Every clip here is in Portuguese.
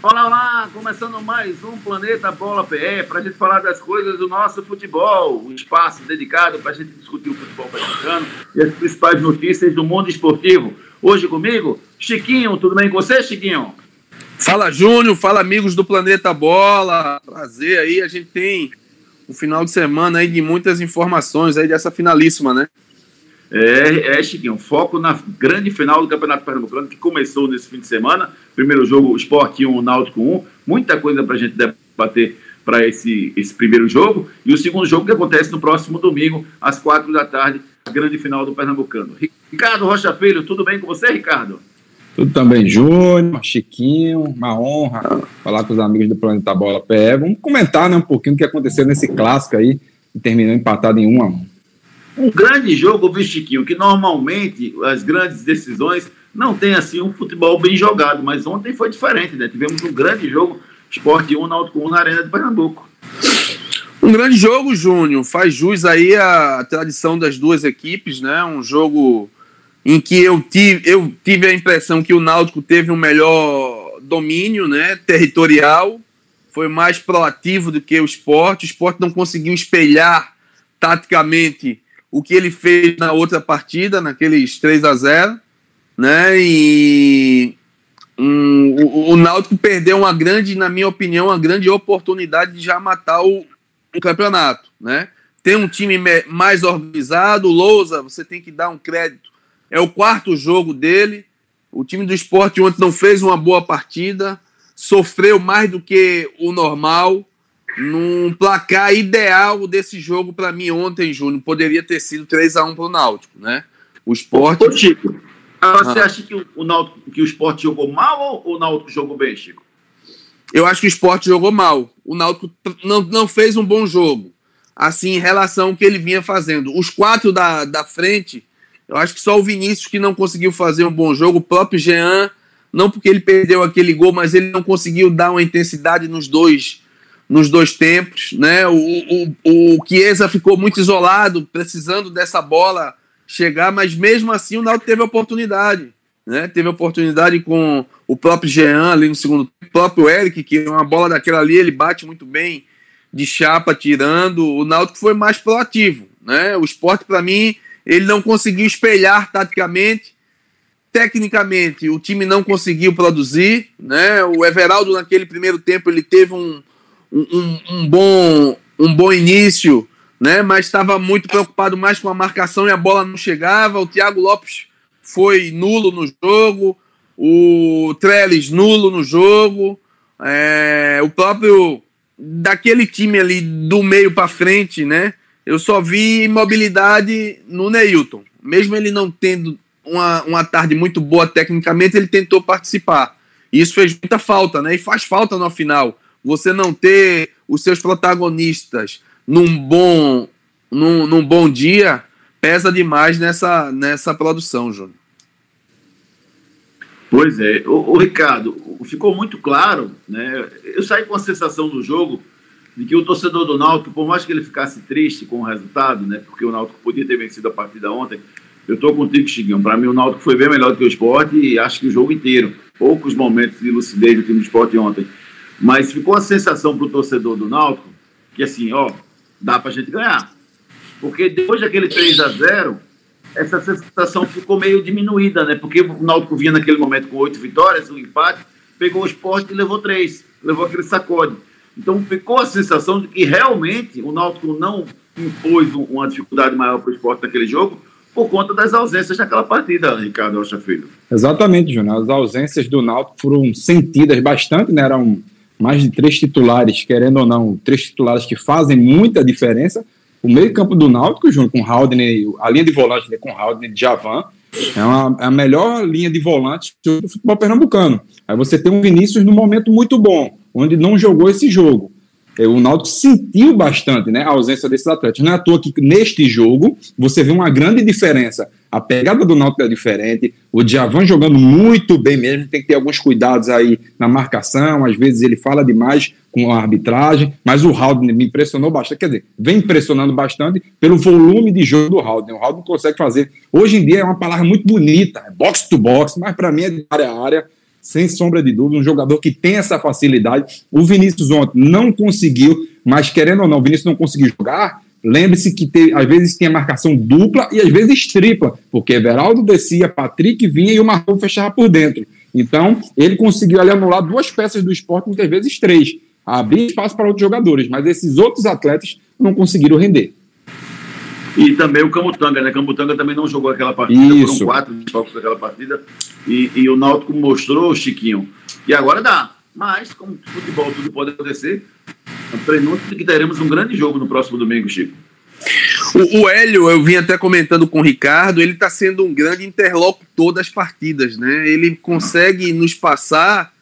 Olá, olá! Começando mais um Planeta Bola PE para a gente falar das coisas do nosso futebol, um espaço dedicado para a gente discutir o futebol mexicano e as principais notícias do mundo esportivo. Hoje comigo, Chiquinho, tudo bem com você, Chiquinho? Fala, Júnior, fala, amigos do Planeta Bola. Prazer aí, a gente tem um final de semana aí de muitas informações aí dessa finalíssima, né? É, é, Chiquinho, foco na grande final do Campeonato Pernambucano que começou nesse fim de semana. Primeiro jogo, Sport 1, Náutico 1. Muita coisa para a gente debater para esse, esse primeiro jogo. E o segundo jogo que acontece no próximo domingo, às quatro da tarde, a grande final do Pernambucano. Ricardo Rocha Filho, tudo bem com você, Ricardo? Tudo também, Júnior, Chiquinho, uma honra falar com os amigos do Planeta Bola PE. Vamos comentar né, um pouquinho o que aconteceu nesse clássico aí, que terminou empatado em 1 a 1 um grande jogo, viu, Chiquinho, que normalmente as grandes decisões não tem assim um futebol bem jogado, mas ontem foi diferente, né? Tivemos um grande jogo, Esporte 1, Náutico 1 na Arena de Pernambuco. Um grande jogo, Júnior, faz jus aí a tradição das duas equipes, né? Um jogo em que eu tive, eu tive a impressão que o Náutico teve um melhor domínio, né, territorial, foi mais proativo do que o esporte, o esporte não conseguiu espelhar taticamente o que ele fez na outra partida, naqueles 3 a 0 né? E um, o, o Náutico perdeu uma grande, na minha opinião, uma grande oportunidade de já matar o, o campeonato, né? Tem um time mais organizado, o Lousa, você tem que dar um crédito. É o quarto jogo dele. O time do esporte ontem não fez uma boa partida, sofreu mais do que o normal num placar ideal desse jogo para mim ontem, Júnior, poderia ter sido 3 a 1 para o Náutico, né? O esporte. Ô, Chico, você ah. acha que o, Náutico, que o esporte jogou mal ou o Náutico jogou bem, Chico? Eu acho que o esporte jogou mal. O Náutico não, não fez um bom jogo. Assim, em relação ao que ele vinha fazendo. Os quatro da, da frente, eu acho que só o Vinícius que não conseguiu fazer um bom jogo. O próprio Jean, não porque ele perdeu aquele gol, mas ele não conseguiu dar uma intensidade nos dois nos dois tempos, né? O, o, o Chiesa ficou muito isolado, precisando dessa bola chegar, mas mesmo assim o Náutico teve oportunidade, né? Teve oportunidade com o próprio Jean ali no segundo tempo, o próprio Eric, que é uma bola daquela ali, ele bate muito bem de chapa tirando. O Náutico foi mais proativo, né? O esporte para mim, ele não conseguiu espelhar taticamente tecnicamente o time não conseguiu produzir, né? O Everaldo naquele primeiro tempo ele teve um, um, um, bom, um bom início, né? mas estava muito preocupado mais com a marcação e a bola não chegava. O Thiago Lopes foi nulo no jogo, o Trellis nulo no jogo, é, o próprio daquele time ali do meio para frente, né? Eu só vi imobilidade no Neilton. Mesmo ele não tendo uma, uma tarde muito boa tecnicamente, ele tentou participar. Isso fez muita falta, né? E faz falta no final você não ter os seus protagonistas num bom, num, num bom dia, pesa demais nessa, nessa produção, Júnior. Pois é, o, o, Ricardo, ficou muito claro, né? Eu saí com a sensação do jogo de que o torcedor do Náutico, por mais que ele ficasse triste com o resultado, né? Porque o Náutico podia ter vencido a partida ontem. Eu estou contigo, Chiguinho. Para mim, o Náutico foi bem melhor do que o esporte e acho que o jogo inteiro. Poucos momentos de lucidez do time do esporte ontem. Mas ficou a sensação para o torcedor do Náutico que assim, ó, dá para a gente ganhar. Porque depois daquele 3 a 0 essa sensação ficou meio diminuída, né? Porque o Náutico vinha naquele momento com oito vitórias, um empate, pegou o esporte e levou três, levou aquele sacode. Então ficou a sensação de que realmente o Náutico não impôs uma dificuldade maior para o esporte naquele jogo, por conta das ausências naquela partida, Ricardo Rocha Filho. Exatamente, Júnior. As ausências do Náutico foram sentidas bastante, né? Eram mais de três titulares, querendo ou não, três titulares que fazem muita diferença. O meio-campo do Náutico, junto com Haldane, a linha de volante né, com Haldane e Javan, é, uma, é a melhor linha de volante do futebol pernambucano. Aí você tem um Vinícius num momento muito bom, onde não jogou esse jogo. É, o Náutico sentiu bastante né, a ausência desses atletas. Não é à toa que neste jogo você vê uma grande diferença. A pegada do Náutico é diferente, o Djavan jogando muito bem mesmo, tem que ter alguns cuidados aí na marcação, às vezes ele fala demais com a arbitragem, mas o Haldner me impressionou bastante, quer dizer, vem impressionando bastante pelo volume de jogo do Haldner. O Haldner consegue fazer, hoje em dia é uma palavra muito bonita, é box to box, mas para mim é de área a área, sem sombra de dúvida, um jogador que tem essa facilidade. O Vinícius ontem não conseguiu, mas querendo ou não, o Vinícius não conseguiu jogar. Lembre-se que te, às vezes tinha marcação dupla e às vezes tripla, porque Everaldo descia, Patrick vinha e o Marcão fechava por dentro. Então, ele conseguiu ali anular duas peças do esporte, muitas vezes três. Abrir espaço para outros jogadores, mas esses outros atletas não conseguiram render. E também o Camutanga, né? Camutanga também não jogou aquela partida, Isso. foram quatro desfalques daquela partida. E, e o Náutico mostrou, Chiquinho, e agora dá. Mas, como futebol tudo pode acontecer, é prenúncio de que teremos um grande jogo no próximo domingo, Chico. O, o Hélio, eu vim até comentando com o Ricardo, ele está sendo um grande interlocutor das partidas, né? Ele consegue nos passar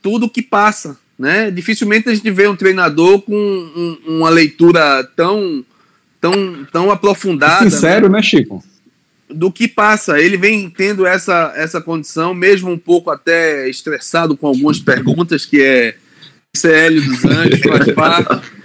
tudo o que passa, né? Dificilmente a gente vê um treinador com um, uma leitura tão tão, tão aprofundada. Sincero, né, né, Chico? Do que passa. Ele vem tendo essa, essa condição, mesmo um pouco até estressado com algumas perguntas, que é CL dos Anjos, faz parte.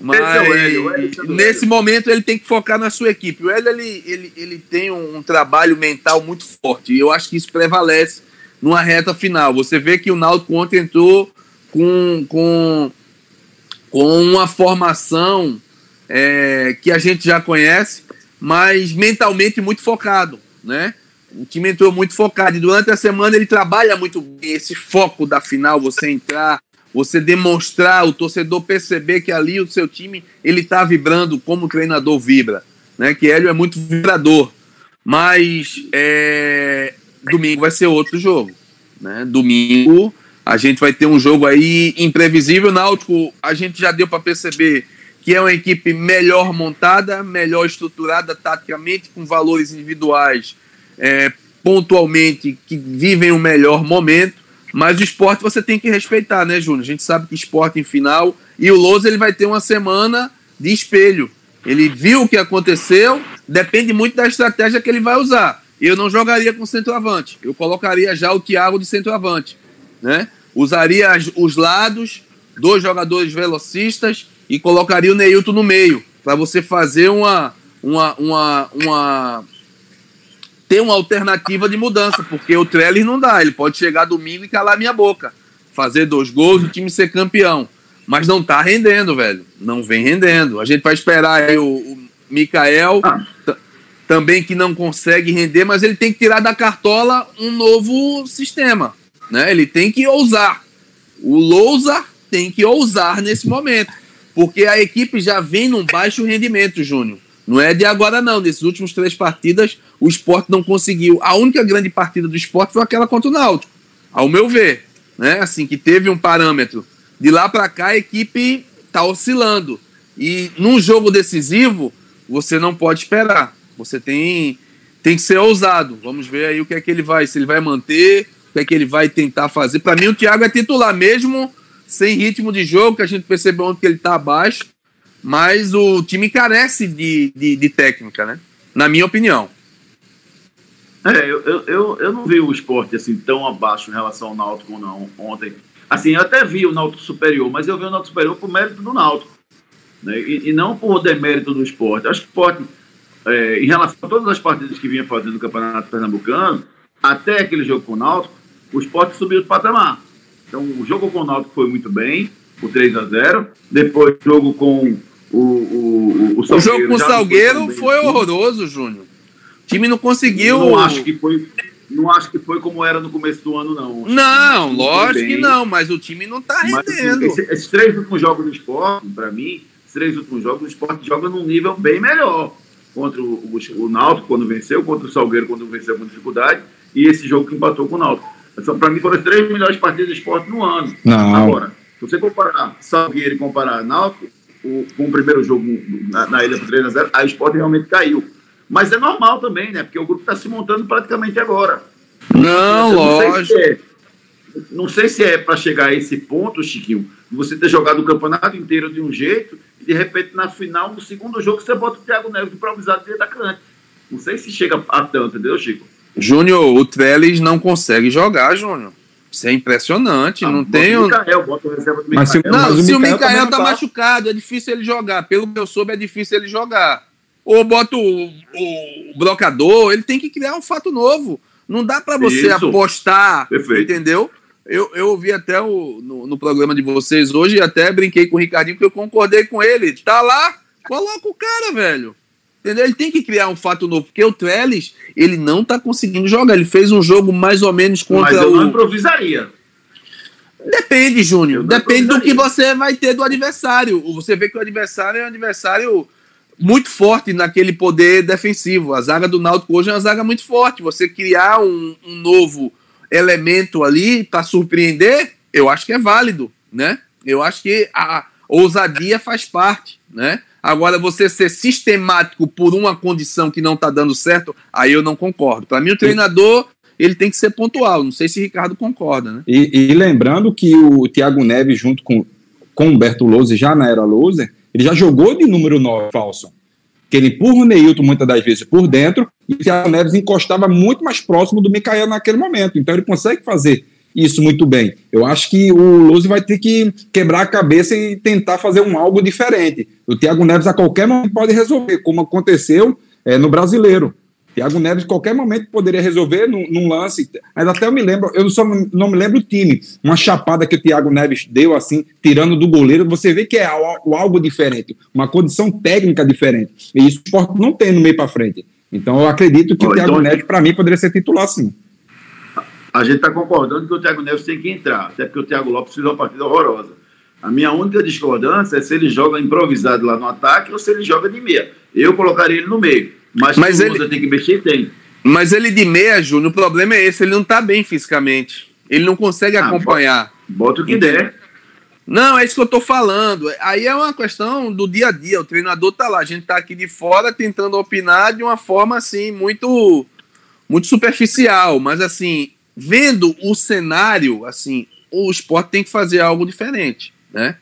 Mas é o Hélio, o Hélio, nesse momento ele tem que focar na sua equipe. O Hélio ele, ele, ele tem um, um trabalho mental muito forte e eu acho que isso prevalece numa reta final. Você vê que o Náutico ontem entrou com, com, com uma formação é, que a gente já conhece, mas mentalmente muito focado, né? O time entrou muito focado e durante a semana ele trabalha muito bem esse foco da final, você entrar, você demonstrar, o torcedor perceber que ali o seu time ele está vibrando como o treinador vibra, né? Que Hélio é muito vibrador, mas é, domingo vai ser outro jogo, né? Domingo a gente vai ter um jogo aí imprevisível, Náutico a gente já deu para perceber que é uma equipe melhor montada, melhor estruturada taticamente, com valores individuais é, pontualmente que vivem um melhor momento. Mas o esporte você tem que respeitar, né, Júnior? A gente sabe que esporte em final. E o Lousa ele vai ter uma semana de espelho. Ele viu o que aconteceu, depende muito da estratégia que ele vai usar. Eu não jogaria com centroavante. Eu colocaria já o Thiago de centroavante. Né? Usaria os lados, dois jogadores velocistas e colocaria o Neilton no meio, para você fazer uma, uma, uma, uma. Ter uma alternativa de mudança, porque o Trellis não dá, ele pode chegar domingo e calar minha boca, fazer dois gols, o time ser campeão. Mas não tá rendendo, velho. Não vem rendendo. A gente vai esperar aí o, o Mikael, ah. também que não consegue render, mas ele tem que tirar da cartola um novo sistema. Né? Ele tem que ousar. O Lousa tem que ousar nesse momento. Porque a equipe já vem num baixo rendimento, Júnior. Não é de agora, não. Nesses últimos três partidas, o esporte não conseguiu. A única grande partida do esporte foi aquela contra o Náutico, ao meu ver. Né? Assim, que teve um parâmetro. De lá para cá, a equipe está oscilando. E num jogo decisivo, você não pode esperar. Você tem, tem que ser ousado. Vamos ver aí o que é que ele vai, se ele vai manter, o que é que ele vai tentar fazer. Para mim, o Thiago é titular, mesmo sem ritmo de jogo, que a gente percebeu ontem que ele está abaixo, mas o time carece de, de, de, técnica, né? Na minha opinião. É, eu, eu, eu não vi o esporte assim tão abaixo em relação ao Náutico não, ontem. Assim, eu até vi o Náutico superior, mas eu vi o Náutico superior por mérito do Náutico. Né? E, e, não por demérito do esporte. Acho que o esporte, é, em relação a todas as partidas que vinha fazendo no Campeonato Pernambucano, até aquele jogo com o Náutico, o esporte subiu de patamar. Então, o jogo com o Náutico foi muito bem, o 3 a 0 Depois, o jogo com o, o, o, o, o jogo com o Salgueiro foi, foi horroroso, Júnior. O time não conseguiu. Não acho que foi. Não acho que foi como era no começo do ano, não. Não, que lógico que não, mas o time não está rendendo. Mas, esse, esses três últimos jogos do esporte, para mim, esses três últimos jogos, o esporte joga num nível bem melhor. Contra o, o, o Náutico, quando venceu, contra o Salgueiro, quando venceu com dificuldade, e esse jogo que empatou com o Náutico. Para mim foram as três melhores partidas de esporte no ano. Não. Agora, se você comparar Salgueiro e comparar Náutico, com o primeiro jogo na, na ilha por 3 a 0 a esporte realmente caiu. Mas é normal também, né? Porque o grupo está se montando praticamente agora. Não, lógico. É, não sei se é para chegar a esse ponto, Chiquinho, você ter jogado o campeonato inteiro de um jeito e de repente na final, no segundo jogo, você bota o Thiago Neves improvisado de atacante. Não sei se chega a tanto, entendeu, Chico? Júnior, o Trellis não consegue jogar, Júnior. Isso é impressionante. Ah, não tem. O Mikael, bota o reserva do Mas se, não, mas se o Mikael tá machucado, é difícil ele jogar. Pelo que eu soube, é difícil ele jogar. Ou bota o, o brocador, ele tem que criar um fato novo. Não dá para você Isso. apostar, Perfeito. entendeu? eu, eu ouvi até o, no, no, programa de vocês hoje e até brinquei com o Ricardinho, porque eu concordei com ele. Tá lá, coloca o cara, velho. Entendeu? Ele tem que criar um fato novo, porque o Trellis, ele não tá conseguindo jogar. Ele fez um jogo mais ou menos contra Mas eu o. não improvisaria. Depende, Júnior. Depende do que você vai ter do adversário. Você vê que o adversário é um adversário muito forte naquele poder defensivo. A zaga do Náutico hoje é uma zaga muito forte. Você criar um, um novo elemento ali para surpreender, eu acho que é válido, né? Eu acho que a ousadia faz parte, né? Agora, você ser sistemático por uma condição que não está dando certo, aí eu não concordo. Para mim, o treinador ele tem que ser pontual. Não sei se Ricardo concorda, né? E, e lembrando que o Thiago Neves, junto com, com Humberto Lousa, já na era Lousa, ele já jogou de número 9, falso. Que ele empurra o Neilton muitas das vezes por dentro e o Thiago Neves encostava muito mais próximo do Micael naquele momento. Então ele consegue fazer isso muito bem. Eu acho que o Lousa vai ter que quebrar a cabeça e tentar fazer um algo diferente. O Thiago Neves a qualquer momento pode resolver, como aconteceu é, no brasileiro. Thiago Neves, qualquer momento, poderia resolver num, num, lance. Mas até eu me lembro, eu só não me lembro o time. Uma chapada que o Thiago Neves deu, assim, tirando do goleiro, você vê que é algo diferente, uma condição técnica diferente. E isso o esporte não tem no meio para frente. Então eu acredito que o Thiago então, Neves, para mim, poderia ser titular sim. A gente está concordando que o Thiago Neves tem que entrar, até porque o Thiago Lopes fez uma partida horrorosa. A minha única discordância é se ele joga improvisado lá no ataque ou se ele joga de meia. Eu colocaria ele no meio. Mas, mas ele tem que mexer, tem. Mas ele de meia, Júnior, o problema é esse, ele não está bem fisicamente. Ele não consegue ah, acompanhar. Bota o que der. Não, é isso que eu estou falando. Aí é uma questão do dia a dia. O treinador tá lá, a gente tá aqui de fora tentando opinar de uma forma assim muito muito superficial, mas assim, vendo o cenário, assim, o esporte tem que fazer algo diferente, né?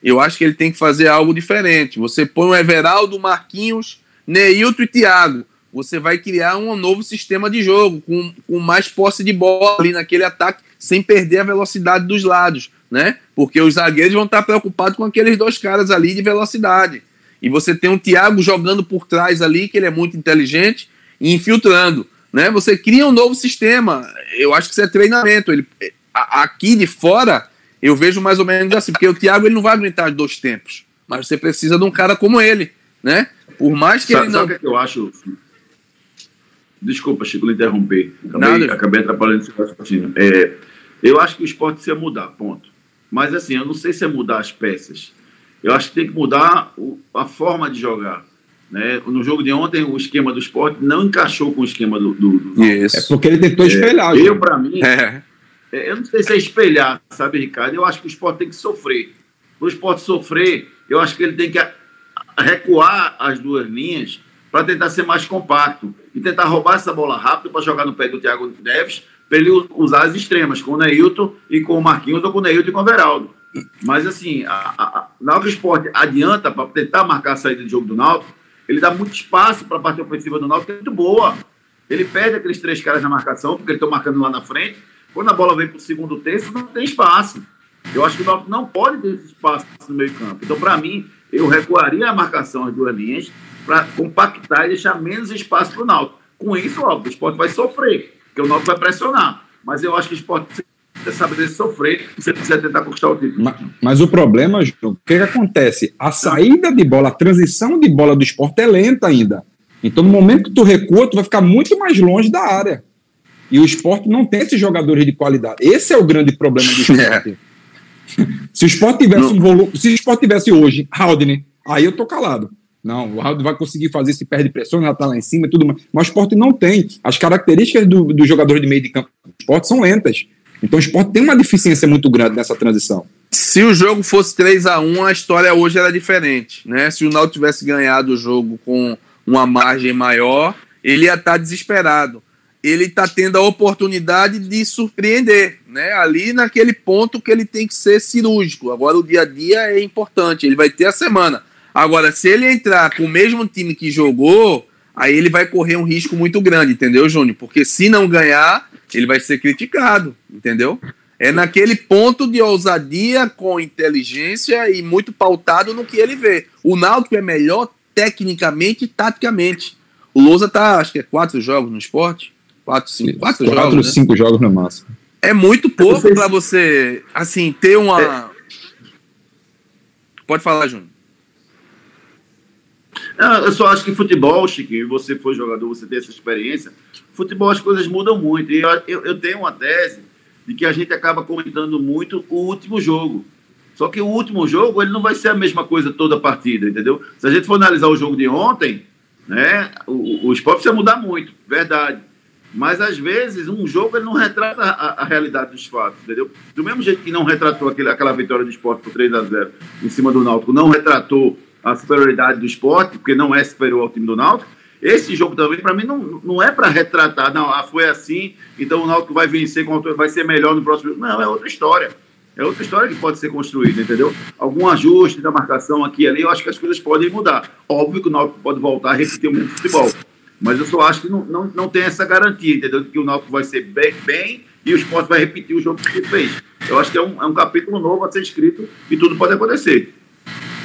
Eu acho que ele tem que fazer algo diferente. Você põe o Everaldo, Marquinhos, Neilton e Thiago. Você vai criar um novo sistema de jogo, com, com mais posse de bola ali naquele ataque, sem perder a velocidade dos lados, né? Porque os zagueiros vão estar preocupados com aqueles dois caras ali de velocidade. E você tem um Thiago jogando por trás ali, que ele é muito inteligente, e infiltrando. Né? Você cria um novo sistema. Eu acho que isso é treinamento. Ele, aqui de fora, eu vejo mais ou menos assim, porque o Thiago ele não vai aguentar dois tempos. Mas você precisa de um cara como ele, né? Por mais que sabe, ele não. Sabe o que eu acho? Desculpa, Chico, lhe interromper. Acabei, acabei atrapalhando esse raciocínio. É, eu acho que o esporte precisa mudar, ponto. Mas assim, eu não sei se é mudar as peças. Eu acho que tem que mudar a forma de jogar. Né? No jogo de ontem, o esquema do esporte não encaixou com o esquema do. do, do... Isso. É porque ele tentou espelhar. É, eu, para mim, é. é. eu não sei se é espelhar, sabe, Ricardo? Eu acho que o esporte tem que sofrer. Para o esporte sofrer, eu acho que ele tem que recuar as duas linhas para tentar ser mais compacto e tentar roubar essa bola rápido para jogar no pé do Thiago Neves, para ele usar as extremas, com o Neilton e com o Marquinhos ou com o Neilton e com o Veraldo. Mas assim, a, a, a, na hora que o esporte adianta para tentar marcar a saída de jogo do Náutico, ele dá muito espaço para a parte ofensiva do Náutico, que é muito boa. Ele perde aqueles três caras na marcação, porque eles estão marcando lá na frente. Quando a bola vem para o segundo terço, não tem espaço. Eu acho que o Náutico não pode ter esse espaço no meio campo. Então, para mim, eu recuaria a marcação às duas linhas para compactar e deixar menos espaço para o Náutico. Com isso, óbvio, o esporte vai sofrer, porque o Náutico vai pressionar. Mas eu acho que o esporte você sabe sofrer e você precisa tentar conquistar o título. Mas, mas o problema, o que, que acontece? A saída de bola, a transição de bola do esporte é lenta ainda. Então, no momento que tu recua, tu vai ficar muito mais longe da área. E o esporte não tem esses jogadores de qualidade. Esse é o grande problema do esporte. É. se o esporte tivesse não. um volume, se o esporte tivesse hoje, Haldane, aí eu tô calado. Não, o Haldane vai conseguir fazer se perde pressão, já tá lá em cima e tudo mais. Mas o esporte não tem. As características do, do jogador de meio de campo do esporte são lentas. Então o esporte tem uma deficiência muito grande nessa transição. Se o jogo fosse 3 a 1 a história hoje era diferente. Né? Se o Náutico tivesse ganhado o jogo com uma margem maior, ele ia estar tá desesperado. Ele está tendo a oportunidade de surpreender, né? Ali naquele ponto que ele tem que ser cirúrgico. Agora o dia a dia é importante, ele vai ter a semana. Agora, se ele entrar com o mesmo time que jogou, aí ele vai correr um risco muito grande, entendeu, Júnior? Porque se não ganhar, ele vai ser criticado, entendeu? É naquele ponto de ousadia com inteligência e muito pautado no que ele vê. O Náutico é melhor tecnicamente e taticamente. O Lousa tá, acho que é quatro jogos no esporte. Quatro, cinco, quatro, quatro jogos, né? cinco jogos no máximo. É muito pouco para você, assim, ter uma. É... Pode falar, Júnior. Eu só acho que futebol, Chiquinho, você foi jogador, você tem essa experiência. Futebol as coisas mudam muito. E eu, eu, tenho uma tese de que a gente acaba comentando muito o último jogo. Só que o último jogo ele não vai ser a mesma coisa toda a partida, entendeu? Se a gente for analisar o jogo de ontem, né, o, o esporte precisa mudar muito, verdade. Mas às vezes um jogo ele não retrata a, a, realidade dos fatos, entendeu? Do mesmo jeito que não retratou aquele, aquela vitória do esporte por 3 a 0 em cima do Náutico, não retratou a superioridade do esporte, porque não é superior ao time do Náutico. Esse jogo também, para mim, não, não é para retratar, não, ah, foi assim, então o Náutico vai vencer, vai ser melhor no próximo jogo. Não, é outra história. É outra história que pode ser construída, entendeu? Algum ajuste da marcação aqui e ali, eu acho que as coisas podem mudar. Óbvio que o Náutico pode voltar a repetir o mesmo futebol. Mas eu só acho que não, não, não tem essa garantia, entendeu? Que o Náutico vai ser bem, bem e o esporte vai repetir o jogo que ele fez. Eu acho que é um, é um capítulo novo a ser escrito e tudo pode acontecer.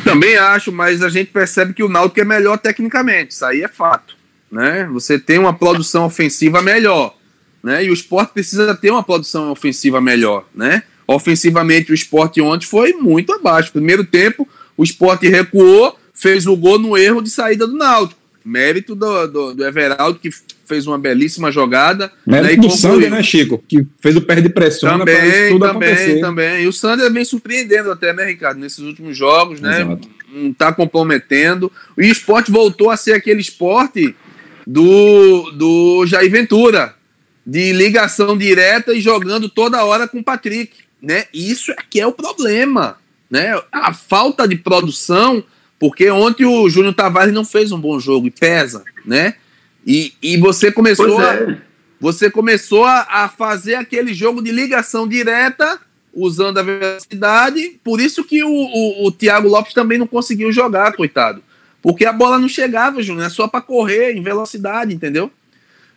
Também acho, mas a gente percebe que o Náutico é melhor tecnicamente, isso aí é fato. Né? Você tem uma produção ofensiva melhor, né? E o esporte precisa ter uma produção ofensiva melhor, né? Ofensivamente, o esporte ontem foi muito abaixo. Primeiro tempo, o esporte recuou, fez o gol no erro de saída do Náutico. Mérito do, do, do Everaldo, que fez uma belíssima jogada. Mérito né, do Sander, né, Chico? Que fez o pé de pressão também, para isso tudo também, acontecer. Também, E o Sander vem surpreendendo até, né, Ricardo? Nesses últimos jogos, né? Exato. Não está comprometendo. E o esporte voltou a ser aquele esporte do, do Jair Ventura, de ligação direta e jogando toda hora com o Patrick. Né? Isso é que é o problema. Né? A falta de produção porque ontem o Júnior Tavares não fez um bom jogo e pesa, né? E, e você começou é. a, você começou a, a, fazer aquele jogo de ligação direta usando a velocidade. Por isso que o, o, o Thiago Lopes também não conseguiu jogar, coitado. Porque a bola não chegava, Júnior, é só para correr em velocidade, entendeu?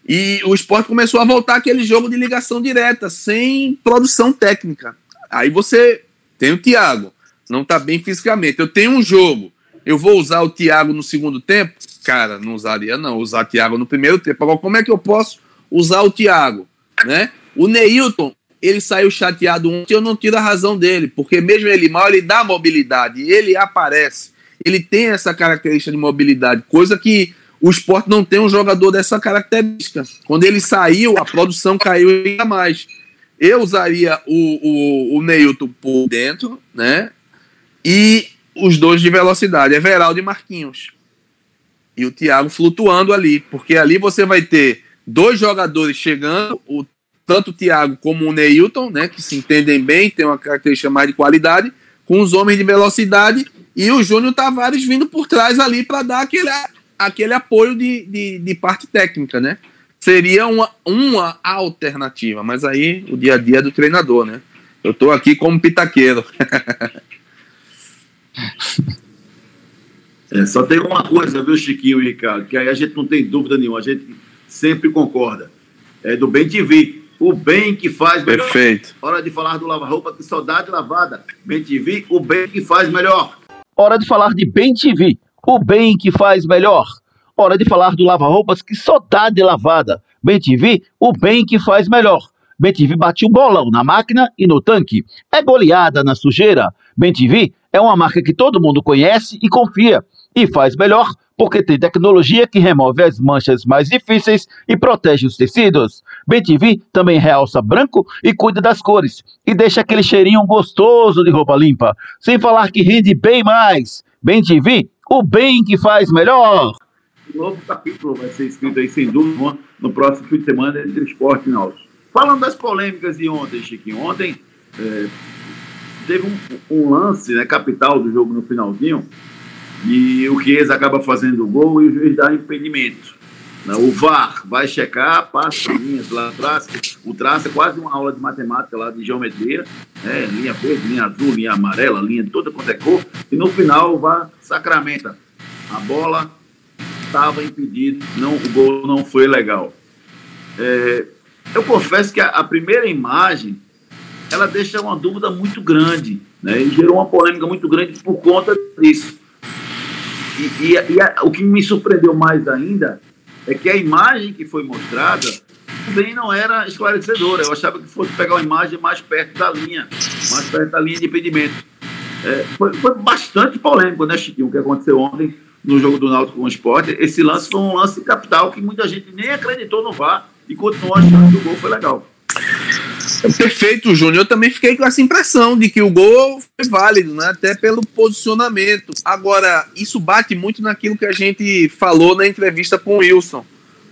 E o esporte começou a voltar aquele jogo de ligação direta, sem produção técnica. Aí você tem o Thiago, não tá bem fisicamente. Eu tenho um jogo eu vou usar o Thiago no segundo tempo? Cara, não usaria não, usar Thiago no primeiro tempo. Agora, como é que eu posso usar o Thiago? Né? O Neilton, ele saiu chateado ontem, eu não tiro a razão dele, porque mesmo ele mal, ele dá mobilidade, ele aparece, ele tem essa característica de mobilidade, coisa que o esporte não tem um jogador dessa característica. Quando ele saiu, a produção caiu ainda mais. Eu usaria o, o, o Neilton por dentro, né? E os dois de velocidade, Everaldo e Marquinhos. E o Thiago flutuando ali, porque ali você vai ter dois jogadores chegando, o, tanto o Thiago como o Neilton, né, que se entendem bem, tem uma característica mais de qualidade, com os homens de velocidade, e o Júnior Tavares vindo por trás ali para dar aquele, aquele apoio de, de, de, parte técnica, né? Seria uma, uma alternativa, mas aí o dia a dia é do treinador, né? Eu estou aqui como pitaqueiro. É, só tem uma coisa, viu, Chiquinho e Ricardo, que aí a gente não tem dúvida nenhuma, a gente sempre concorda. É do Bem TV. O bem que faz melhor. Perfeito. Hora de falar do lava-roupa, que saudade lavada. Bem TV, o bem que faz melhor. Hora de falar de Bem TV, o bem que faz melhor. Hora de falar do lava-roupas, que saudade lavada. Bem TV, o bem que faz melhor. Bem TV bate o bolão na máquina e no tanque. É goleada na sujeira. Bem TV é uma marca que todo mundo conhece e confia. E faz melhor porque tem tecnologia que remove as manchas mais difíceis e protege os tecidos. BTV também realça branco e cuida das cores. E deixa aquele cheirinho gostoso de roupa limpa. Sem falar que rende bem mais. BTV, o bem que faz melhor. O novo capítulo vai ser escrito aí, sem dúvida, no próximo fim de semana entre esporte e náutico. Falando das polêmicas de ontem, Chiquinho. Ontem, é, teve um, um, lance né, capital do jogo no finalzinho e o Chiesa acaba fazendo o gol e o juiz dá impedimento. Né? O VAR vai checar, passa linhas lá atrás, o traço é quase uma aula de matemática lá de geometria, né? linha verde, linha azul, linha amarela, linha de toda quanto é cor, e no final o VAR sacramenta. A bola estava impedida, não, o gol não foi legal. É, eu confesso que a, a primeira imagem ela deixa uma dúvida muito grande, né? E gerou uma polêmica muito grande por conta disso. E, e, e a, o que me surpreendeu mais ainda é que a imagem que foi mostrada também não era esclarecedora. Eu achava que fosse pegar uma imagem mais perto da linha, mais perto da linha de impedimento. É, foi, foi, bastante polêmico, né, Chiquinho, o que aconteceu ontem no jogo do Náutico com o Esporte. Esse lance foi um lance capital que muita gente nem acreditou no VAR e continuou achando que o gol foi legal. Perfeito, Júnior. Eu também fiquei com essa impressão de que o gol foi válido, né? até pelo posicionamento. Agora, isso bate muito naquilo que a gente falou na entrevista com o Wilson.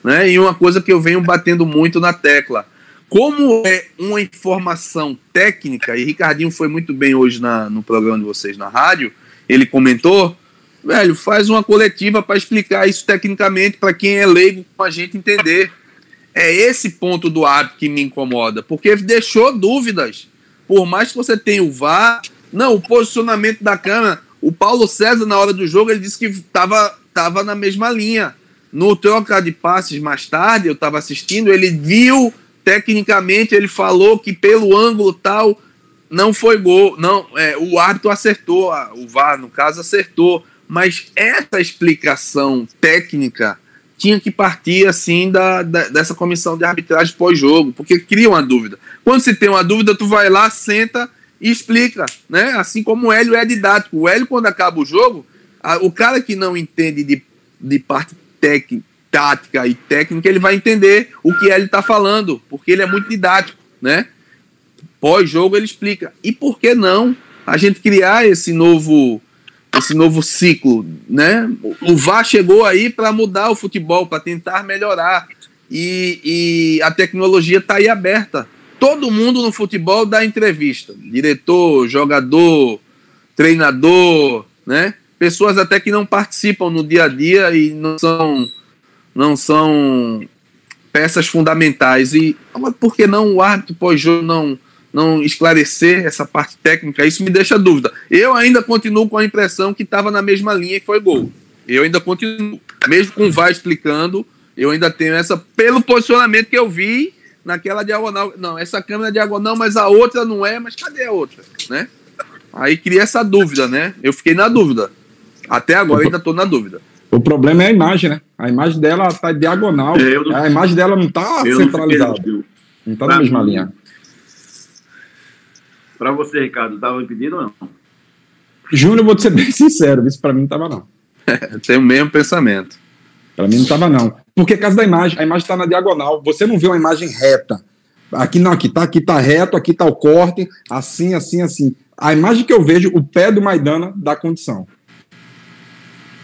Né? E uma coisa que eu venho batendo muito na tecla. Como é uma informação técnica, e Ricardinho foi muito bem hoje na, no programa de vocês na rádio, ele comentou, velho, faz uma coletiva para explicar isso tecnicamente para quem é leigo com a gente entender. É esse ponto do árbitro que me incomoda, porque deixou dúvidas. Por mais que você tenha o VAR, não, o posicionamento da câmera, o Paulo César, na hora do jogo, ele disse que estava tava na mesma linha. No troca de passes mais tarde, eu estava assistindo, ele viu, tecnicamente, ele falou que pelo ângulo tal, não foi gol. Não, é, o árbitro acertou, o VAR, no caso, acertou. Mas essa explicação técnica tinha que partir assim da, da dessa comissão de arbitragem pós-jogo, porque cria uma dúvida. Quando se tem uma dúvida, tu vai lá, senta e explica, né? Assim como o Hélio é didático. O Hélio, quando acaba o jogo, a, o cara que não entende de, de parte técnica, tática e técnica, ele vai entender o que ele está falando, porque ele é muito didático, né? Pós-jogo ele explica. E por que não a gente criar esse novo esse novo ciclo, né? O VAR chegou aí para mudar o futebol, para tentar melhorar. E, e a tecnologia está aí aberta. Todo mundo no futebol dá entrevista. Diretor, jogador, treinador, né? Pessoas até que não participam no dia a dia e não são, não são peças fundamentais. E por que não o árbitro pós-jogo não não esclarecer essa parte técnica, isso me deixa dúvida. Eu ainda continuo com a impressão que estava na mesma linha e foi gol. Eu ainda continuo, mesmo com o VAR explicando, eu ainda tenho essa, pelo posicionamento que eu vi naquela diagonal. Não, essa câmera é diagonal, mas a outra não é, mas cadê a outra? Né? Aí cria essa dúvida, né? Eu fiquei na dúvida. Até agora ainda estou na dúvida. O problema é a imagem, né? A imagem dela está diagonal. Não... A imagem dela não está centralizada. Não está na mesma linha. Para você, Ricardo, estava impedido ou não? Júnior, vou te ser bem sincero, isso para mim não estava não. Tem o mesmo pensamento. Para mim não estava não. Porque caso da imagem, a imagem está na diagonal, você não vê uma imagem reta. Aqui não, aqui tá, aqui tá reto, aqui tá o corte, assim, assim, assim. A imagem que eu vejo, o pé do Maidana dá condição.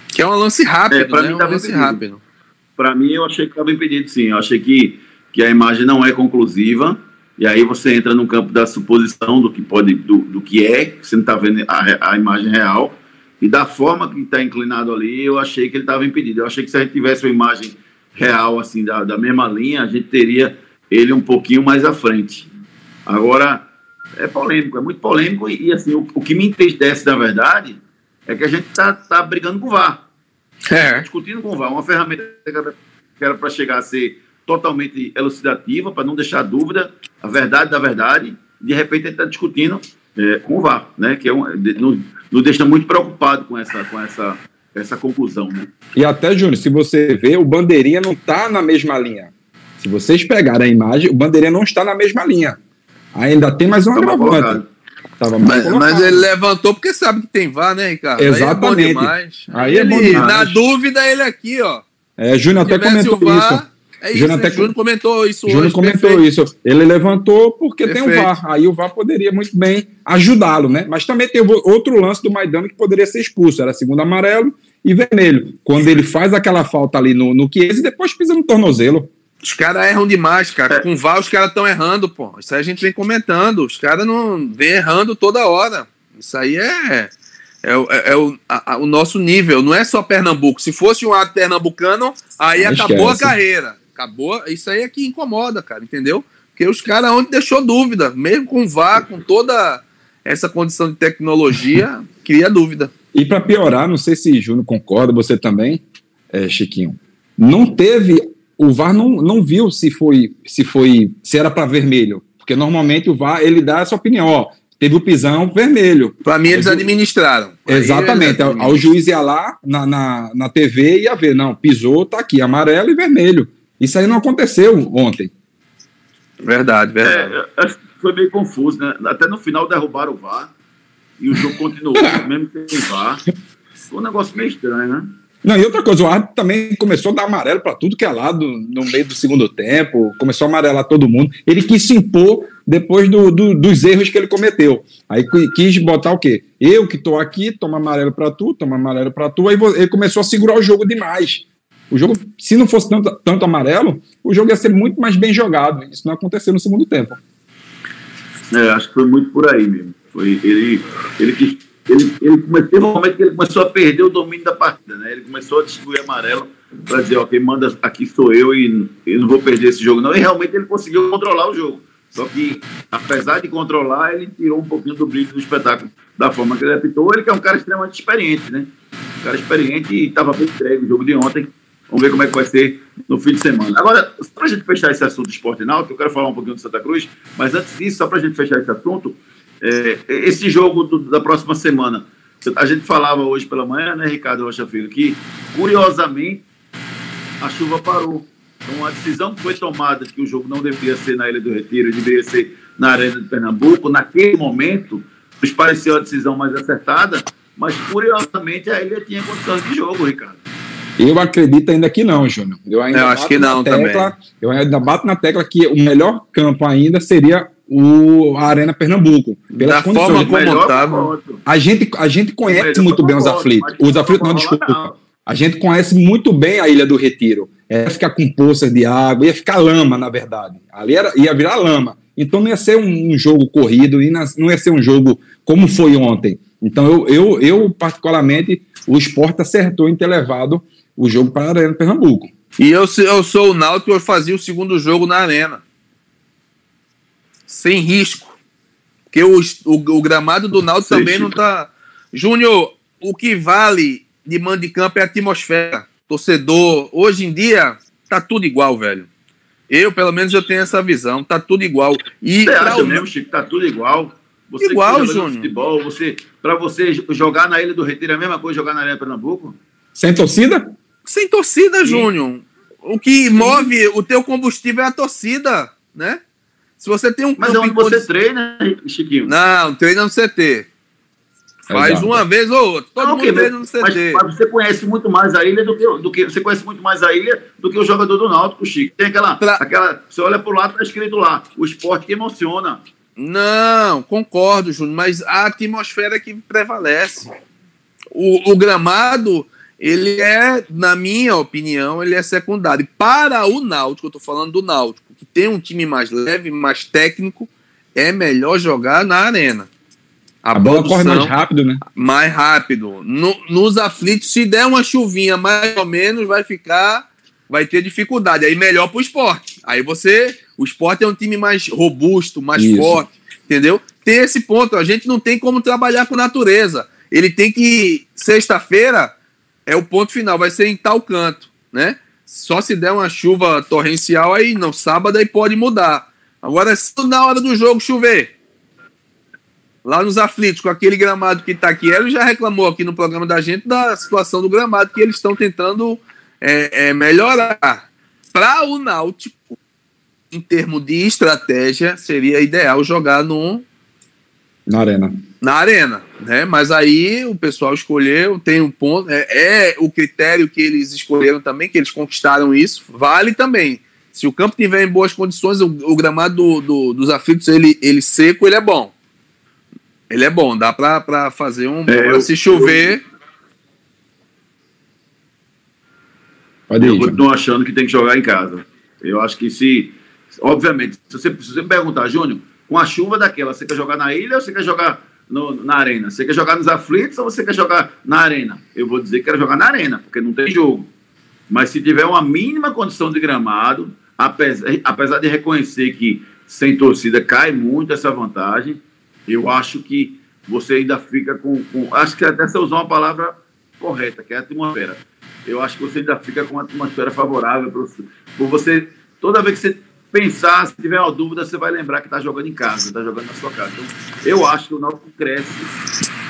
Que é um lance rápido, é, para né? mim um lance rápido. Para mim eu achei que estava impedido, sim. Eu achei que, que a imagem não é conclusiva e aí você entra no campo da suposição do que pode, do, do que é, você não está vendo a, a imagem real, e da forma que está inclinado ali, eu achei que ele estava impedido. Eu achei que se a gente tivesse uma imagem real, assim, da, da mesma linha, a gente teria ele um pouquinho mais à frente. Agora, é polêmico, é muito polêmico, e, e assim, o, o, que me entristece, na verdade, é que a gente está tá brigando com o VAR. É. Discutindo com o VAR, uma ferramenta que era para chegar a ser totalmente elucidativa, para não deixar dúvida, a verdade da verdade, de repente ele está discutindo é, com o VAR, né? Que é um, nos, nos deixa muito preocupado com essa, com essa, essa conclusão. Né? E até, Júnior, se você vê, o bandeirinha não está na mesma linha. Se vocês pegarem a imagem, o bandeirinha não está na mesma linha. Ainda tem mais um agravante. Mas, mas, ele levantou porque sabe que tem VAR, né, Ricardo? Exatamente. Aí é bom demais. Aí, é bom demais. Na dúvida, ele aqui, ó. É, Júnior até comentou VAR, isso. É isso, Júnior, até... Júnior comentou isso Júnior hoje. comentou perfeito. isso. Ele levantou porque perfeito. tem o VAR. Aí o VAR poderia muito bem ajudá-lo, né? Mas também tem outro lance do Maidano que poderia ser expulso. Era segundo amarelo e vermelho. Quando ele faz aquela falta ali no, no Chiesa e depois pisa no tornozelo. Os caras erram demais, cara. É. Com VAR os caras estão errando, pô. Isso aí a gente vem comentando. Os caras não vem errando toda hora. Isso aí é é, é, é o, a, o, nosso nível, não é só Pernambuco. Se fosse um ato pernambucano, aí não acabou esquece. a carreira. Acabou. Isso aí é que incomoda, cara, entendeu? Porque os caras onde deixou dúvida, mesmo com VAR, com toda essa condição de tecnologia, cria dúvida. E para piorar, não sei se Júnior concorda, você também, é, Chiquinho, não teve, o VAR não, não viu se foi, se foi, se era para vermelho, porque normalmente o VAR ele dá essa opinião, ó, teve o pisão vermelho. Para mim, eles administraram. Exatamente. Eles o juiz ia lá na, na, na TV e ia ver, não, pisou, tá aqui, amarelo e vermelho. Isso aí não aconteceu ontem. Verdade, verdade. É, foi meio confuso, né? Até no final derrubaram o VAR e o jogo continuou, mesmo sem VAR. Foi um negócio meio estranho, né? Não, e outra coisa, o árbitro também começou a dar amarelo para tudo que é lado no meio do segundo tempo, começou a amarelar todo mundo. Ele quis se impor depois do, do, dos erros que ele cometeu. Aí quis botar o quê? Eu que estou aqui, toma amarelo para tu, toma amarelo para tu, aí ele começou a segurar o jogo demais. O jogo, se não fosse tanto, tanto amarelo, o jogo ia ser muito mais bem jogado. Isso não aconteceu no segundo tempo. É, acho que foi muito por aí mesmo. Foi, ele, ele quis ele, ele teve um momento que ele começou a perder o domínio da partida, né? Ele começou a distribuir amarelo para dizer, ó, quem manda aqui sou eu e eu não vou perder esse jogo, não. E realmente ele conseguiu controlar o jogo. Só que, apesar de controlar, ele tirou um pouquinho do brilho do espetáculo da forma que ele apitou. Ele que é um cara extremamente experiente, né? Um cara experiente e estava bem entregue o jogo de ontem. Vamos ver como é que vai ser no fim de semana. Agora, para a gente fechar esse assunto do esporte náutico, eu quero falar um pouquinho do Santa Cruz, mas antes disso, só para a gente fechar esse assunto, é, esse jogo do, da próxima semana, a gente falava hoje pela manhã, né, Ricardo Rocha Filho, que curiosamente a chuva parou. Então a decisão que foi tomada de que o jogo não deveria ser na Ilha do Retiro, deveria ser na Arena de Pernambuco, naquele momento, nos pareceu a decisão mais acertada, mas curiosamente a ilha tinha condições de jogo, Ricardo. Eu acredito ainda que não, Júnior. Eu ainda eu acho que não tecla, também. Eu ainda bato na tecla que o melhor campo ainda seria o, a Arena Pernambuco. Pelas da forma como estava. A gente, a gente conhece muito bem os aflitos. Os aflitos, não, desculpa. A gente conhece muito bem a Ilha do Retiro. Ia ficar com poças de água, ia ficar lama, na verdade. Ali era, ia virar lama. Então não ia ser um, um jogo corrido, e não ia ser um jogo como foi ontem. Então eu, eu, eu particularmente, o esporte acertou em ter levado o jogo para a Arena Pernambuco. E eu, eu sou o Náutico, eu fazia o segundo jogo na Arena sem risco. Porque o, o, o gramado do Náutico também não tá. Júnior, o que vale de mando de campo é a atmosfera. Torcedor, hoje em dia, tá tudo igual, velho. Eu, pelo menos, eu tenho essa visão. Tá tudo igual. E você acha o... mesmo, Chico, tá tudo igual? Você igual, Júnior. Futebol, você, pra você jogar na Ilha do Retiro é a mesma coisa jogar na Arena Pernambuco? Sem torcida? Sem torcida, Sim. Júnior. O que Sim. move o teu combustível é a torcida, né? Se você tem um Mas é onde você treina, Chiquinho? Não, treina no CT. Faz Exato. uma vez ou outra. Todo não, mundo okay, treina no CT. Mas, mas, você conhece muito mais a ilha do que, do que. Você conhece muito mais a ilha do que o jogador do Náutico, Chico. Tem aquela. pra... aquela você olha pro lado, tá escrito lá. O esporte que emociona. Não, concordo, Júnior, mas a atmosfera que prevalece. O, o gramado ele é, na minha opinião, ele é secundário. Para o Náutico, eu estou falando do Náutico, que tem um time mais leve, mais técnico, é melhor jogar na arena. A, a bola corre mais rápido, né? Mais rápido. No, nos aflitos, se der uma chuvinha mais ou menos, vai ficar, vai ter dificuldade. Aí melhor para o esporte. Aí você, o esporte é um time mais robusto, mais Isso. forte, entendeu? Tem esse ponto. A gente não tem como trabalhar com natureza. Ele tem que, sexta-feira, é o ponto final, vai ser em tal canto, né? Só se der uma chuva torrencial aí, não, sábado aí pode mudar. Agora, se na hora do jogo chover, lá nos aflitos, com aquele gramado que está aqui, ele já reclamou aqui no programa da gente da situação do gramado que eles estão tentando é, é, melhorar. Para o Náutico, em termos de estratégia, seria ideal jogar no na arena. Na arena, né? Mas aí o pessoal escolheu, tem um ponto, é, é, o critério que eles escolheram também, que eles conquistaram isso, vale também. Se o campo tiver em boas condições, o, o gramado do, do, dos aflitos, ele, ele seco, ele é bom. Ele é bom, dá para fazer um. É, eu, se chover. Eu, eu continuo achando que tem que jogar em casa. Eu acho que se. Obviamente, se você, se você me perguntar, Júnior, com a chuva daquela, você quer jogar na ilha ou você quer jogar no, na arena? Você quer jogar nos aflitos ou você quer jogar na arena? Eu vou dizer que quero jogar na arena, porque não tem jogo. Mas se tiver uma mínima condição de gramado, apesar, apesar de reconhecer que sem torcida cai muito essa vantagem, eu acho que você ainda fica com. com acho que até você usou uma palavra correta, que é a atmosfera. Eu acho que você ainda fica com uma atmosfera favorável por você. Toda vez que você pensar, se tiver uma dúvida, você vai lembrar que está jogando em casa, está jogando na sua casa. Então, eu acho que o Náutico cresce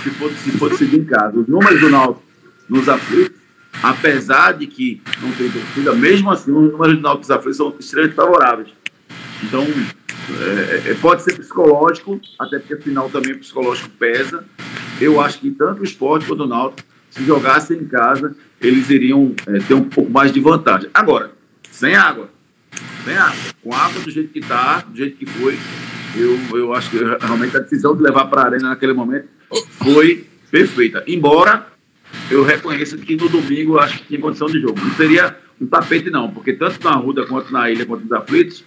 se for, se for decidir em casa. Os números do Náutico nos aflitos, apesar de que não tem torcida, mesmo assim, os números do Náutico nos aflitos são extremamente favoráveis. Então, É, é, pode ser psicológico, até porque afinal também o psicológico pesa. Eu acho que tanto o esporte quanto o Náutico, se jogassem em casa, eles iriam é, ter um pouco mais de vantagem. Agora, sem água. Com água do jeito que está, do jeito que foi, eu, eu acho que realmente a decisão de levar para a arena naquele momento foi perfeita. Embora eu reconheça que no domingo acho que tinha condição de jogo. Não seria um tapete, não, porque tanto na Ruda quanto na ilha, quanto nos aflitos,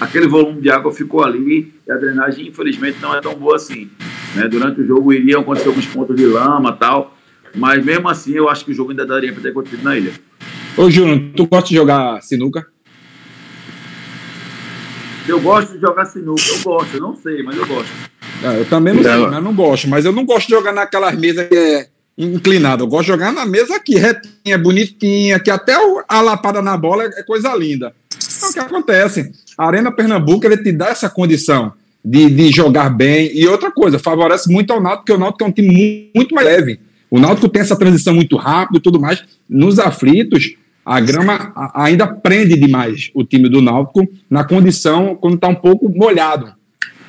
aquele volume de água ficou ali e a drenagem, infelizmente, não é tão boa assim. Né? Durante o jogo iriam acontecer alguns pontos de lama tal, mas mesmo assim eu acho que o jogo ainda daria para ter acontecido na ilha. Ô, Júnior, tu gosta de jogar sinuca? Eu gosto de jogar sinuca, eu gosto, eu não sei, mas eu gosto. É, eu também não sei, mas não gosto. Mas eu não gosto de jogar naquelas mesas que é inclinada. Eu gosto de jogar na mesa aqui, retinha, bonitinha, que até a lapada na bola é coisa linda. Então, o que acontece? A Arena Pernambuco ele te dá essa condição de, de jogar bem. E outra coisa, favorece muito ao Náutico, porque o Náutico é um time muito mais leve. O Náutico tem essa transição muito rápida e tudo mais. Nos aflitos, a grama ainda prende demais o time do Náutico na condição quando está um pouco molhado.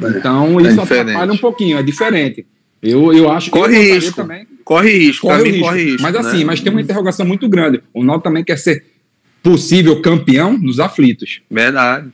É, então, é isso atrapalha um pouquinho, é diferente. Eu, eu acho que corre risco. Também, corre risco, corre risco. corre risco. Mas assim, né? mas tem uma interrogação muito grande. O Náutico também quer ser possível campeão nos aflitos. Verdade.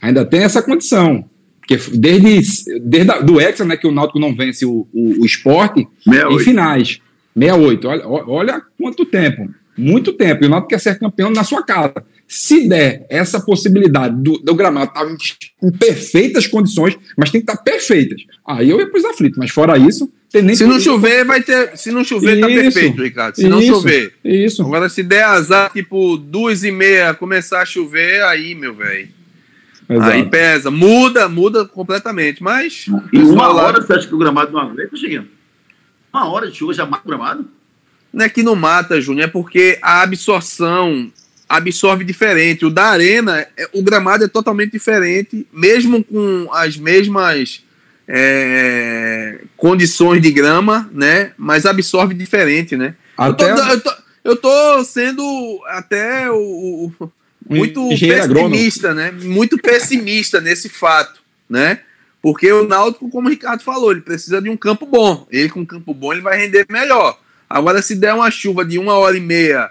Ainda tem essa condição. Porque desde, desde a, do Hexa, né, que o Náutico não vence o, o, o esporte, 68. em finais. 68. Olha, olha quanto tempo muito tempo, e o Náutico quer ser campeão na sua casa. Se der essa possibilidade do, do gramado estar tá em, perfeitas condições, mas tem que estar perfeitas. Aí eu ia para os aflitos, mas fora isso, tem nem Se não chover, vai ter. Se não chover, tá isso, tá perfeito, Ricardo. Se isso, não chover. Isso. Agora, se der azar, tipo, duas e meia começar a chover, aí, meu velho. Aí pesa. Muda, muda completamente. Mas. E uma hora você acha que o gramado não aguenta, Chiquinho? Uma hora de chuva já mata o gramado? Não é que não mata, Júnior, é porque a absorção absorve diferente. O da arena, é, o gramado é totalmente diferente, mesmo com as mesmas é, condições de grama, né? Mas absorve diferente, né? Até... Eu, tô, eu, tô, eu tô sendo até o, o muito pessimista, agrônomo. né? Muito pessimista nesse fato, né? Porque o Náutico, como o Ricardo falou, ele precisa de um campo bom. Ele com um campo bom ele vai render melhor. Agora, se der uma chuva de uma hora e meia,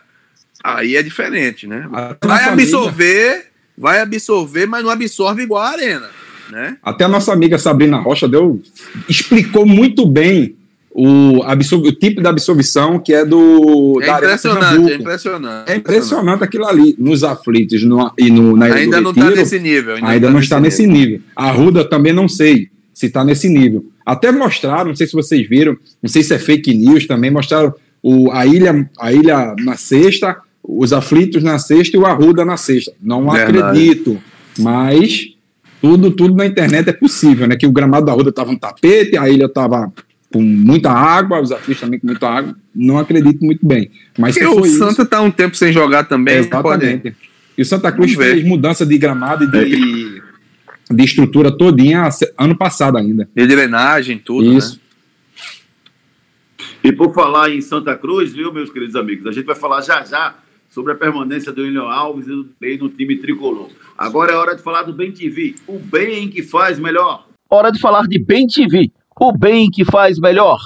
aí é diferente, né? Vai absorver, vai absorver, mas não absorve igual a arena, né? Até a nossa amiga Sabrina Rocha deu, explicou muito bem o, o tipo de absorção que é do é impressionante, é impressionante. É impressionante aquilo ali, nos aflitos no, e no, na Ainda não está nesse nível. Ainda, ainda tá não está nesse nível. nível. A Ruda também não sei se está nesse nível. Até mostraram, não sei se vocês viram, não sei se é fake news também, mostraram o, a, ilha, a ilha na sexta, os aflitos na sexta e o Arruda na sexta. Não Verdade. acredito, mas tudo, tudo na internet é possível, né? Que o gramado da Arruda estava no tapete, a ilha estava com muita água, os aflitos também com muita água. Não acredito muito bem. Mas o Santa está um tempo sem jogar também. Exatamente. Pode... E o Santa Cruz fez mudança de gramado e de, é de estrutura todinha ano passado ainda. De drenagem, tudo, né? Isso. Né? E por falar em Santa Cruz, viu, meus queridos amigos, a gente vai falar já já sobre a permanência do William Alves e do Bem no time tricolor. Agora é hora de falar do Bem TV, o bem que faz melhor. Hora de falar de Bem TV, o bem que faz melhor.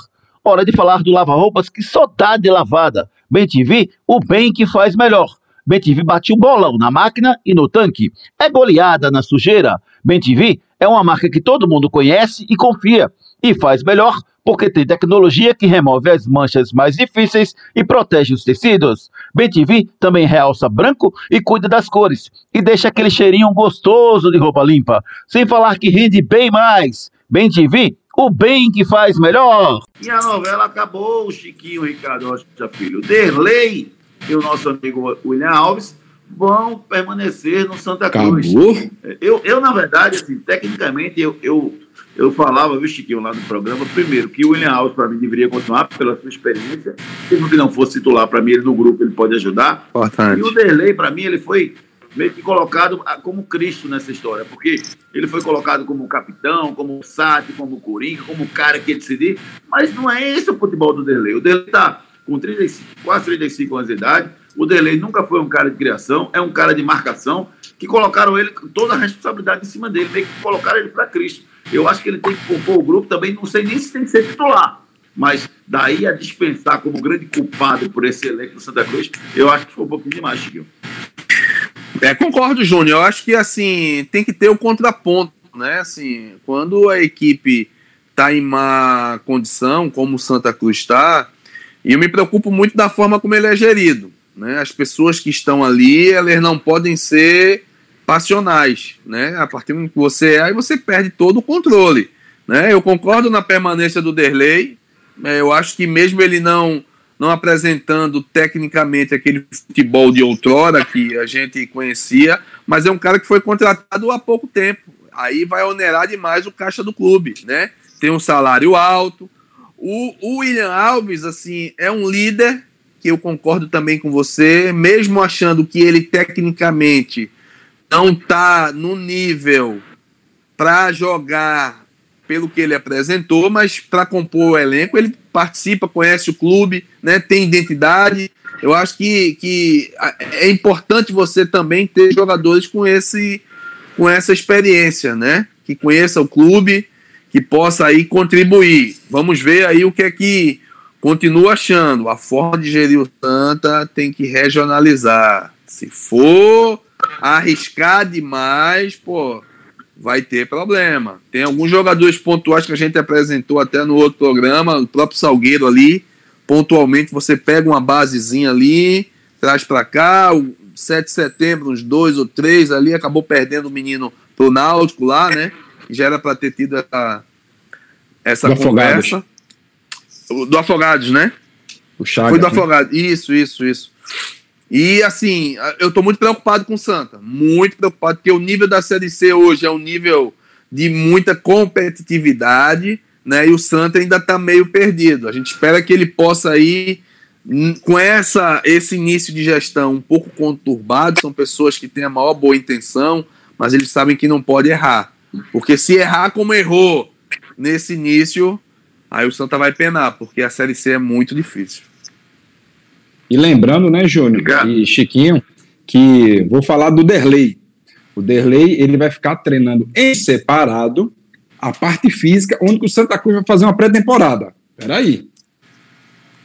Hora de falar do lava-roupas que só dá de lavada. Bem TV, o bem que faz melhor. BenTV bate o bolão na máquina e no tanque. É goleada na sujeira. BenTV é uma marca que todo mundo conhece e confia. E faz melhor porque tem tecnologia que remove as manchas mais difíceis e protege os tecidos. BenTV também realça branco e cuida das cores. E deixa aquele cheirinho gostoso de roupa limpa. Sem falar que rende bem mais. BenTV, o bem que faz melhor. E a novela acabou, Chiquinho Ricardo Rocha Filho. Derlei e o nosso amigo William Alves vão permanecer no Santa Cruz. Eu, eu, na verdade, assim, tecnicamente, eu, eu, eu falava, viu, Chiquinho, lá no programa, primeiro, que o William Alves, para mim, deveria continuar pela sua experiência. Mesmo que não fosse titular, para mim, ele no grupo ele pode ajudar. Importante. E o Derlei, para mim, ele foi meio que colocado como Cristo nessa história, porque ele foi colocado como capitão, como Sati, como Coringa, como cara que ia decidir, mas não é esse o futebol do Derlei. O Derlei está com 35, quase 35 anos de idade. O Delei nunca foi um cara de criação, é um cara de marcação. que colocaram ele, toda a responsabilidade em cima dele, meio que colocaram ele para Cristo. Eu acho que ele tem que compor o grupo também, não sei nem se tem que ser titular, mas daí a dispensar como grande culpado por esse elenco do Santa Cruz, eu acho que foi um pouquinho demais, Chiquinho. É, concordo, Júnior. Eu acho que assim tem que ter o contraponto, né? Assim, quando a equipe está em má condição, como o Santa Cruz está, e eu me preocupo muito da forma como ele é gerido. Né? As pessoas que estão ali, elas não podem ser passionais, né? A partir do que você é, aí você perde todo o controle, né? Eu concordo na permanência do Derlei. É, eu acho que mesmo ele não não apresentando tecnicamente aquele futebol de outrora que a gente conhecia, mas é um cara que foi contratado há pouco tempo. Aí vai onerar demais o caixa do clube, né? Tem um salário alto. O, o William Alves, assim, é um líder eu concordo também com você, mesmo achando que ele tecnicamente não está no nível para jogar pelo que ele apresentou, mas para compor o elenco, ele participa, conhece o clube, né, tem identidade. Eu acho que, que é importante você também ter jogadores com, esse, com essa experiência, né? Que conheça o clube, que possa aí contribuir. Vamos ver aí o que é que continua achando. A forma de gerir o Santa tem que regionalizar. Se for arriscar demais, pô, vai ter problema. Tem alguns jogadores pontuais que a gente apresentou até no outro programa, o próprio Salgueiro ali, pontualmente você pega uma basezinha ali, traz para cá, o 7 de setembro, uns dois ou três ali, acabou perdendo o menino pro Náutico lá, né? Já era para ter tido essa, essa conversa. Afogados. Do Afogados, né? O Chagas, Foi do né? Afogados. Isso, isso, isso. E assim, eu estou muito preocupado com o Santa, muito preocupado, porque o nível da Série C hoje é um nível de muita competitividade, né? E o Santa ainda está meio perdido. A gente espera que ele possa ir com essa esse início de gestão um pouco conturbado, são pessoas que têm a maior boa intenção, mas eles sabem que não pode errar. Porque se errar como errou nesse início, aí o Santa vai penar, porque a Série C é muito difícil. E lembrando, né, Júnior e Chiquinho, que vou falar do Derlei. O Derlei ele vai ficar treinando em separado a parte física, onde o Santa Cruz vai fazer uma pré-temporada. Peraí.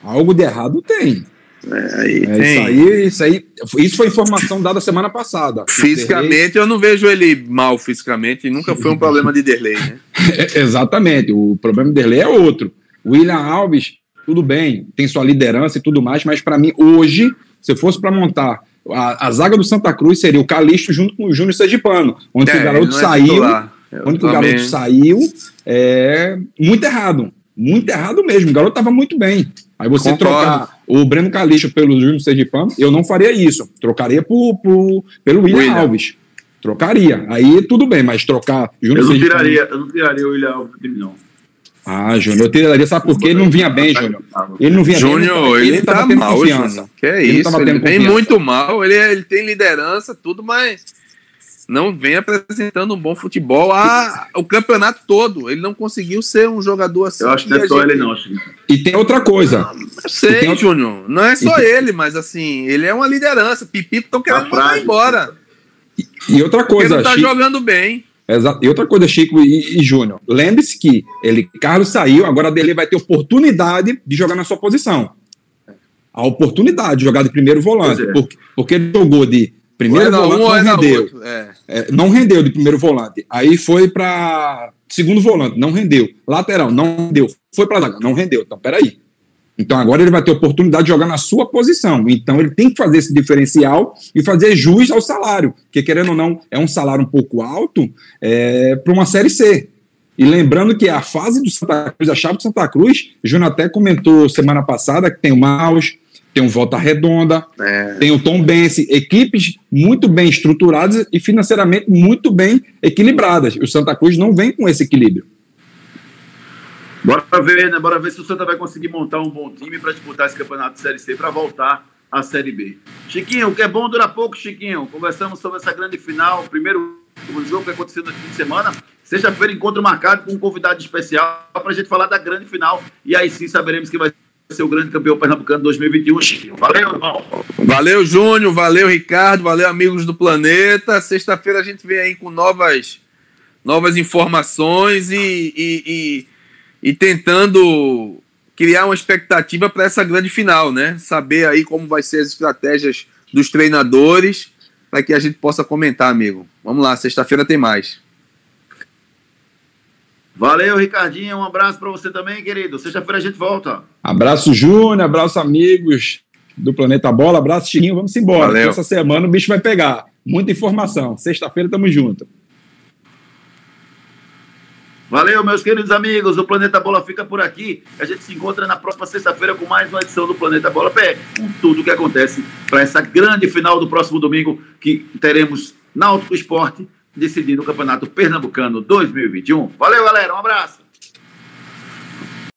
Algo de errado tem. É, aí, é, isso, aí, isso aí, isso foi informação dada semana passada. Fisicamente, eu não vejo ele mal fisicamente, nunca foi um problema de Derlei, né? exatamente, o problema de Derlei é outro. William Alves tudo bem, tem sua liderança e tudo mais, mas para mim, hoje, se fosse para montar a, a, zaga do Santa Cruz, seria o Calixto junto com o Júnior Sergipano, onde é, o garoto é saiu. onde o garoto saiu, é muito errado. Muito errado mesmo. O garoto estava muito bem. Aí você Concordo. trocar o Breno Calixto pelo Júnior Sergipano, eu não faria isso. Trocaria por, por, pelo William, William, Alves. Trocaria. Aí tudo bem, mas trocar Júnior eu não Sergipano... Tiraria, eu não tiraria o William Alves, não. Ah, Júnior, eu tiraria, sabe por quê? Ele não vinha bem, Júnior. Ele não vinha Júnior, bem. Ele, ele tá mal, confiança. Que é ele isso, ele vem muito mal, ele, ele tem liderança, tudo, mas não vem apresentando um bom futebol a, o campeonato todo. Ele não conseguiu ser um jogador assim. Eu acho que não é só gente... ele, não. E tem outra coisa. Não, eu sei. Júnior. Não é só ele, mas assim, ele é uma liderança. Pipito estão querendo mandar embora. E, e outra coisa. Não tá Chico... jogando bem. Exato. E outra coisa, Chico e, e Júnior, lembre-se que ele, Carlos saiu, agora Dele vai ter oportunidade de jogar na sua posição. A oportunidade de jogar de primeiro volante. É. Porque, porque ele jogou de primeiro volante, um, não rendeu. É. É, não rendeu de primeiro volante. Aí foi para segundo volante, não rendeu. Lateral, não rendeu. Foi para zaga, não rendeu. Então, peraí. Então agora ele vai ter oportunidade de jogar na sua posição. Então ele tem que fazer esse diferencial e fazer jus ao salário, porque querendo ou não, é um salário um pouco alto é, para uma Série C. E lembrando que a fase do Santa Cruz, a chave do Santa Cruz, Júnior até comentou semana passada que tem o Maus, tem o Volta Redonda, é. tem o Tom Bense, equipes muito bem estruturadas e financeiramente muito bem equilibradas. O Santa Cruz não vem com esse equilíbrio. Bora ver, né? Bora ver se o Santa vai conseguir montar um bom time para disputar esse campeonato de Série C para voltar à Série B. Chiquinho, o que é bom dura pouco, Chiquinho. Conversamos sobre essa grande final, o primeiro jogo que aconteceu no fim de semana. Sexta-feira, encontro marcado com um convidado especial para a gente falar da grande final. E aí sim saberemos quem vai ser o grande campeão pernambucano 2021, Chico. Valeu, irmão. Valeu, Júnior. Valeu, Ricardo. Valeu, amigos do Planeta. Sexta-feira a gente vem aí com novas, novas informações e, e, e, e tentando criar uma expectativa para essa grande final, né? Saber aí como vai ser as estratégias dos treinadores para que a gente possa comentar, amigo. Vamos lá, sexta-feira tem mais. Valeu, Ricardinho. Um abraço para você também, querido. Sexta-feira a gente volta. Abraço, Júnior. Abraço, amigos do Planeta Bola. Abraço, Chiquinho. Vamos embora. Valeu. Essa semana o bicho vai pegar. Muita informação. Sexta-feira tamo junto. Valeu, meus queridos amigos. O Planeta Bola fica por aqui. A gente se encontra na próxima sexta-feira com mais uma edição do Planeta Bola Pé, com tudo o que acontece para essa grande final do próximo domingo que teremos Náutico Esporte decidindo o Campeonato Pernambucano 2021. Valeu, galera. Um abraço.